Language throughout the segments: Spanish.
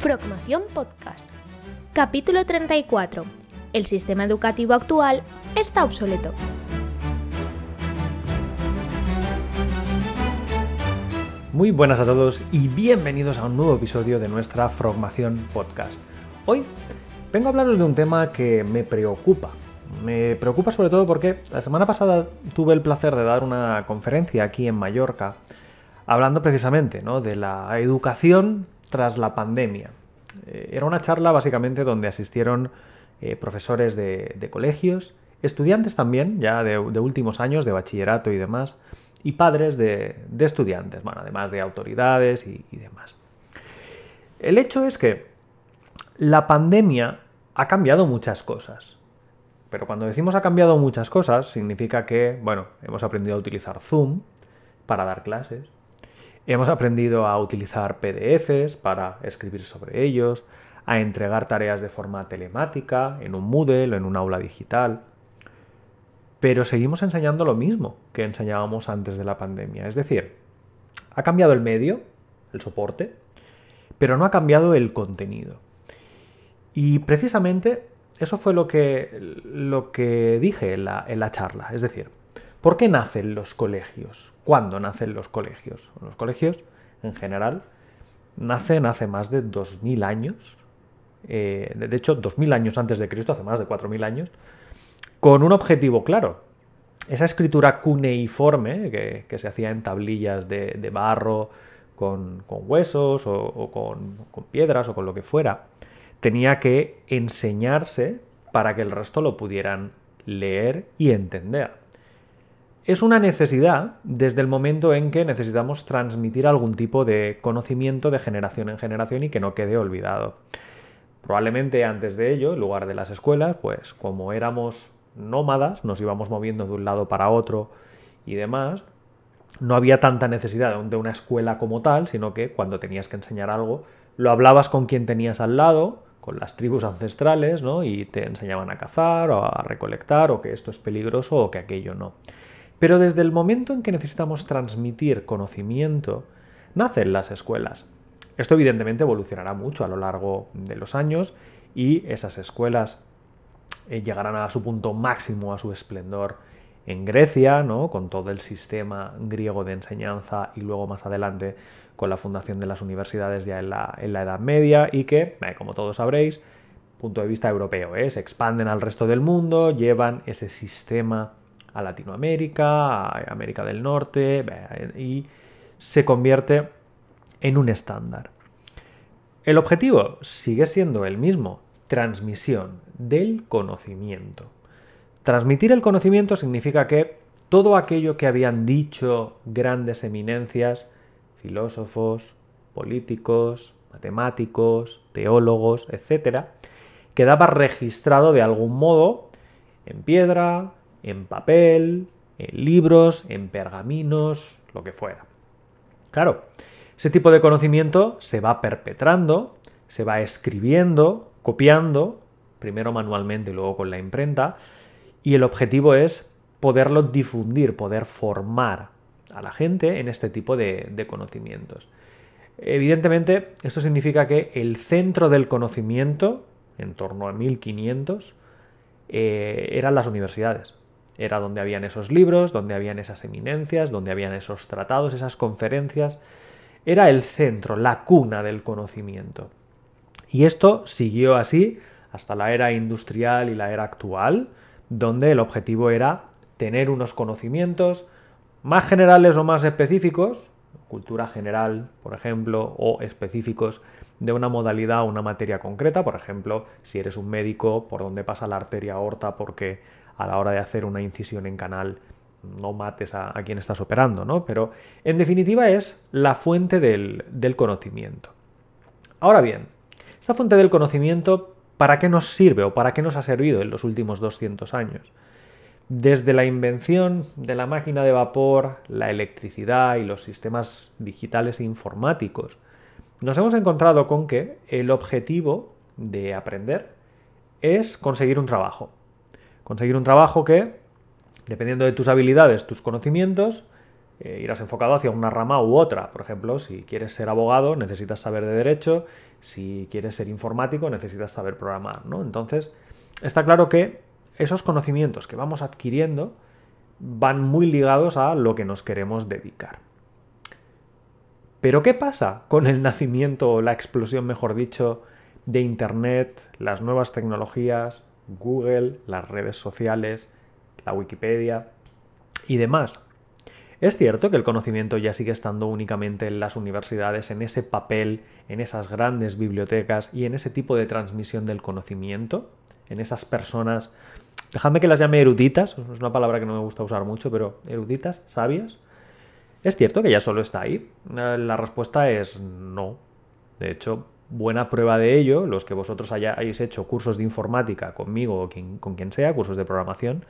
Frogmación Podcast. Capítulo 34. El sistema educativo actual está obsoleto. Muy buenas a todos y bienvenidos a un nuevo episodio de nuestra Frogmación Podcast. Hoy vengo a hablaros de un tema que me preocupa. Me preocupa sobre todo porque la semana pasada tuve el placer de dar una conferencia aquí en Mallorca hablando precisamente ¿no? de la educación tras la pandemia. Eh, era una charla básicamente donde asistieron eh, profesores de, colegios, estudiantes también, ya de, últimos años, de bachillerato y demás, y padres de, estudiantes, bueno, además de autoridades y, y demás. El hecho es que la pandemia ha cambiado muchas cosas. Pero cuando decimos ha cambiado muchas cosas, significa que, bueno, hemos aprendido a utilizar Zoom para dar clases, hemos aprendido a utilizar PDFs para escribir sobre ellos, a entregar tareas de forma telemática, en un Moodle o en un aula digital. Pero seguimos enseñando lo mismo que enseñábamos antes de la pandemia. Es decir, ha cambiado el medio, el soporte, pero no ha cambiado el contenido. Y precisamente eso fue lo que, lo que dije en la, en la charla. Es decir, ¿por qué nacen los colegios? ¿Cuándo nacen los colegios? Los colegios, en general, nacen hace más de 2.000 años. Eh, de hecho, 2.000 años antes de Cristo, hace más de 4.000 años, con un objetivo claro. Esa escritura cuneiforme que, se hacía en tablillas de, barro, con, huesos o, con, con piedras o con lo que fuera, tenía que enseñarse para que el resto lo pudieran leer y entender. Es una necesidad desde el momento en que necesitamos transmitir algún tipo de conocimiento de generación en generación y que no quede olvidado. Probablemente antes de ello, en lugar de las escuelas, pues como éramos nómadas, nos íbamos moviendo de un lado para otro y demás, no había tanta necesidad de una escuela como tal, sino que cuando tenías que enseñar algo, lo hablabas con quien tenías al lado, con las tribus ancestrales, ¿no? Y te enseñaban a cazar o a recolectar o que esto es peligroso o que aquello no. Pero desde el momento en que necesitamos transmitir conocimiento, nacen las escuelas. Esto evidentemente evolucionará mucho a lo largo de los años y esas escuelas eh, llegarán a su punto máximo, a su esplendor en Grecia, ¿no? con todo el sistema griego de enseñanza y luego más adelante con la fundación de las universidades ya en la, Edad Media y que, eh, como todos sabréis, punto de vista europeo, ¿eh? se expanden al resto del mundo, llevan ese sistema a Latinoamérica, a América del Norte y se convierte en un estándar. El objetivo sigue siendo el mismo, transmisión del conocimiento. Transmitir el conocimiento significa que todo aquello que habían dicho grandes eminencias, filósofos, políticos, matemáticos, teólogos, etc., quedaba registrado de algún modo en piedra, en papel, en libros, en pergaminos, lo que fuera. Claro, ese tipo de conocimiento se va perpetrando, se va escribiendo, copiando, primero manualmente y luego con la imprenta, y el objetivo es poderlo difundir, poder formar a la gente en este tipo de, conocimientos. Evidentemente, esto significa que el centro del conocimiento, en torno a 1500, eh, eran las universidades. Era donde habían esos libros, donde habían esas eminencias, donde habían esos tratados, esas conferencias. Era el centro, la cuna del conocimiento. Y esto siguió así hasta la era industrial y la era actual, donde el objetivo era tener unos conocimientos más generales o más específicos, cultura general, por ejemplo, o específicos de una modalidad o una materia concreta, por ejemplo, si eres un médico, por dónde pasa la arteria aorta porque a la hora de hacer una incisión en canal no mates a, quien estás operando, ¿no? Pero en definitiva es la fuente del, del conocimiento. Ahora bien, esta fuente del conocimiento, ¿para qué nos sirve o para qué nos ha servido en los últimos 200 años? Desde la invención de la máquina de vapor, la electricidad y los sistemas digitales e informáticos, nos hemos encontrado con que el objetivo de aprender es conseguir un trabajo. Conseguir un trabajo que, dependiendo de tus habilidades, tus conocimientos, eh, irás enfocado hacia una rama u otra. Por ejemplo, si quieres ser abogado, necesitas saber de derecho, si quieres ser informático, necesitas saber programar, ¿no? Entonces, está claro que esos conocimientos que vamos adquiriendo van muy ligados a lo que nos queremos dedicar. Pero ¿qué pasa con el nacimiento o la explosión, mejor dicho, de Internet, las nuevas tecnologías, Google, las redes sociales, la Wikipedia y demás? Es cierto que el conocimiento ya sigue estando únicamente en las universidades, en ese papel, en esas grandes bibliotecas y en ese tipo de transmisión del conocimiento, en esas personas, dejadme que las llame eruditas, es una palabra que no me gusta usar mucho, pero eruditas, sabias. Es cierto que ya solo está ahí. La respuesta es no. De hecho, buena prueba de ello, los que vosotros hayáis hecho cursos de informática conmigo o con quien sea, cursos de programación,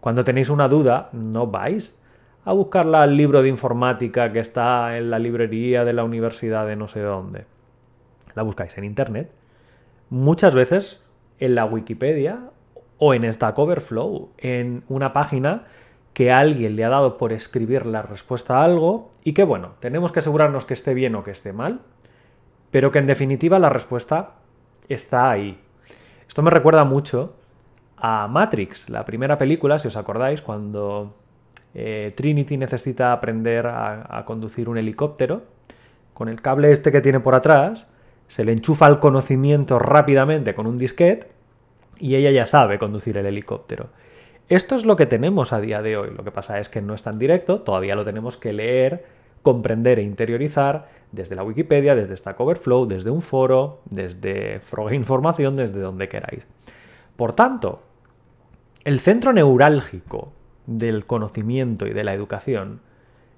cuando tenéis una duda, no vais a buscarla al libro de informática que está en la librería de la universidad de no sé dónde. La buscáis en internet. Muchas veces en la Wikipedia o en Stack Overflow, en una página que alguien le ha dado por escribir la respuesta a algo y que bueno, tenemos que asegurarnos que esté bien o que esté mal, pero que en definitiva la respuesta está ahí. Esto me recuerda mucho a Matrix, la primera película, si os acordáis, cuando eh, Trinity necesita aprender a, conducir un helicóptero. Con el cable este que tiene por atrás, se le enchufa el conocimiento rápidamente con un disquete y ella ya sabe conducir el helicóptero. Esto es lo que tenemos a día de hoy. Lo que pasa es que no es tan directo, todavía lo tenemos que leer, comprender e interiorizar desde la Wikipedia, desde Stack Overflow, desde un foro, desde Frog Información, desde donde queráis. Por tanto, el centro neurálgico del conocimiento y de la educación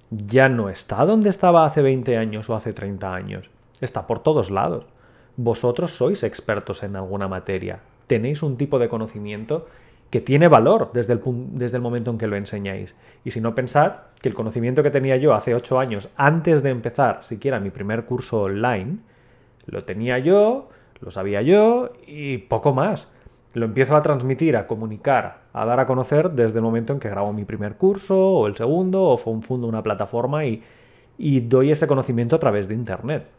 ya no está donde estaba hace 20 años o hace 30 años. Está por todos lados. Vosotros sois expertos en alguna materia. Tenéis un tipo de conocimiento que tiene valor desde el, desde el momento en que lo enseñáis. Y si no pensad que el conocimiento que tenía yo hace 8 años, antes de empezar siquiera mi primer curso online, lo tenía yo, lo sabía yo y poco más lo empiezo a transmitir, a comunicar, a dar a conocer desde el momento en que grabo mi primer curso o el segundo o fundo una plataforma y, y doy ese conocimiento a través de Internet.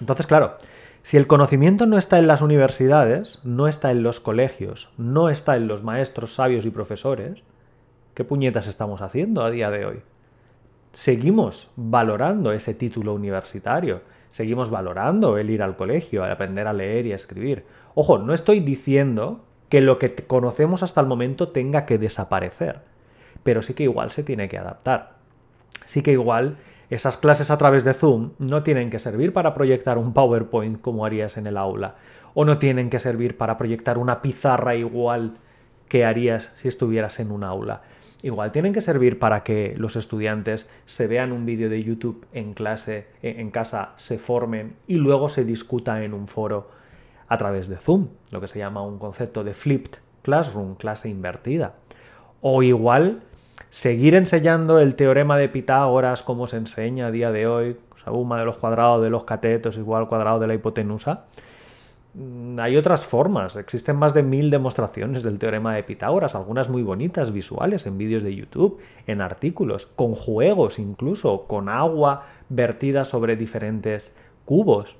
Entonces, claro, si el conocimiento no está en las universidades, no está en los colegios, no está en los maestros sabios y profesores, ¿qué puñetas estamos haciendo a día de hoy? Seguimos valorando ese título universitario, seguimos valorando el ir al colegio, el aprender a leer y a escribir. Ojo, no estoy diciendo que lo que conocemos hasta el momento tenga que desaparecer, pero sí que igual se tiene que adaptar. Sí que igual esas clases a través de Zoom no tienen que servir para proyectar un PowerPoint como harías en el aula, o no tienen que servir para proyectar una pizarra igual que harías si estuvieras en un aula. Igual tienen que servir para que los estudiantes se vean un vídeo de YouTube en clase, en casa, se formen y luego se discuta en un foro a través de Zoom, lo que se llama un concepto de flipped classroom, clase invertida. O igual seguir enseñando el teorema de Pitágoras como se enseña a día de hoy, suma de los cuadrados de los catetos igual al cuadrado de la hipotenusa. Mm, hay otras formas, existen más de mil demostraciones del teorema de Pitágoras, algunas muy bonitas, visuales, en vídeos de YouTube, en artículos, con juegos incluso, con agua vertida sobre diferentes cubos.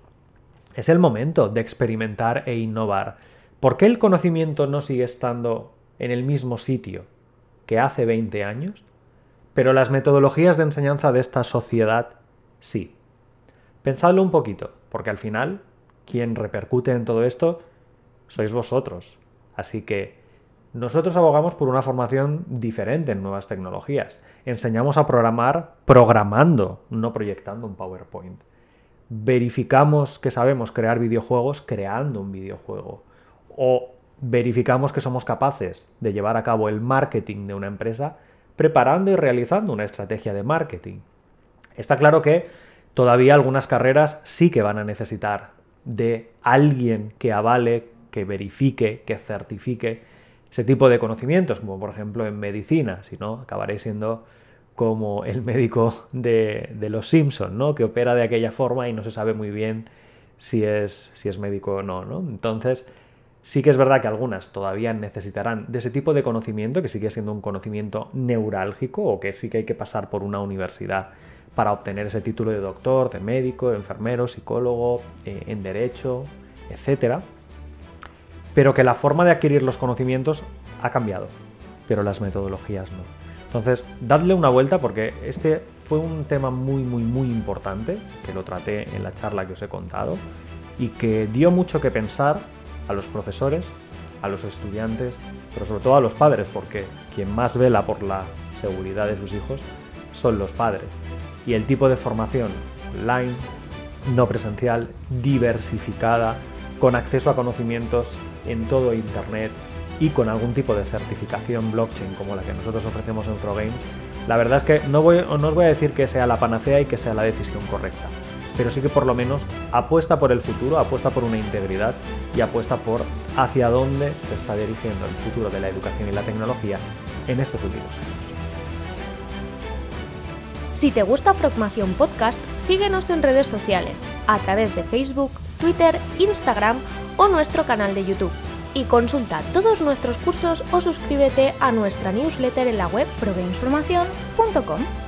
Es el momento de experimentar e innovar. ¿Por qué el conocimiento no sigue estando en el mismo sitio que hace 20 años? Pero las metodologías de enseñanza de esta sociedad sí. Pensadlo un poquito, porque al final quien repercute en todo esto sois vosotros. Así que nosotros abogamos por una formación diferente en nuevas tecnologías. Enseñamos a programar programando, no proyectando un PowerPoint verificamos que sabemos crear videojuegos creando un videojuego. O verificamos que somos capaces de llevar a cabo el marketing de una empresa preparando y realizando una estrategia de marketing. Está claro que todavía algunas carreras sí que van a necesitar de alguien que avale, que verifique, que certifique ese tipo de conocimientos, como por ejemplo en medicina, si no, acabaréis siendo como el médico de, los Simpson, ¿no? Que opera de aquella forma y no se sabe muy bien si es, si es médico o no, ¿no? Entonces, Sí que es verdad que algunas todavía necesitarán de ese tipo de conocimiento, que sigue siendo un conocimiento neurálgico o que sí que hay que pasar por una universidad para obtener ese título de doctor, de médico, de enfermero, psicólogo, eh, en derecho, etc. Pero que la forma de adquirir los conocimientos ha cambiado, pero las metodologías no. Entonces, dadle una vuelta porque este fue un tema muy, muy, muy importante, que lo traté en la charla que os he contado, y que dio mucho que pensar a los profesores, a los estudiantes, pero sobre todo a los padres, porque quien más vela por la seguridad de sus hijos son los padres. Y el tipo de formación online, no presencial, diversificada, con acceso a conocimientos en todo Internet y con algún tipo de certificación blockchain como la que nosotros ofrecemos en ProGame, la verdad es que no, no os voy a decir que sea la panacea y que sea la decisión correcta, pero sí que por lo menos apuesta por el futuro, apuesta por una integridad y apuesta por hacia dónde se está dirigiendo el futuro de la educación y la tecnología en estos últimos años. Si te gusta Frogmación Podcast, síguenos en redes sociales, a través de Facebook, Twitter, Instagram o nuestro canal de YouTube. Y consulta todos nuestros cursos o suscríbete a nuestra newsletter en la web progamesformacion.com.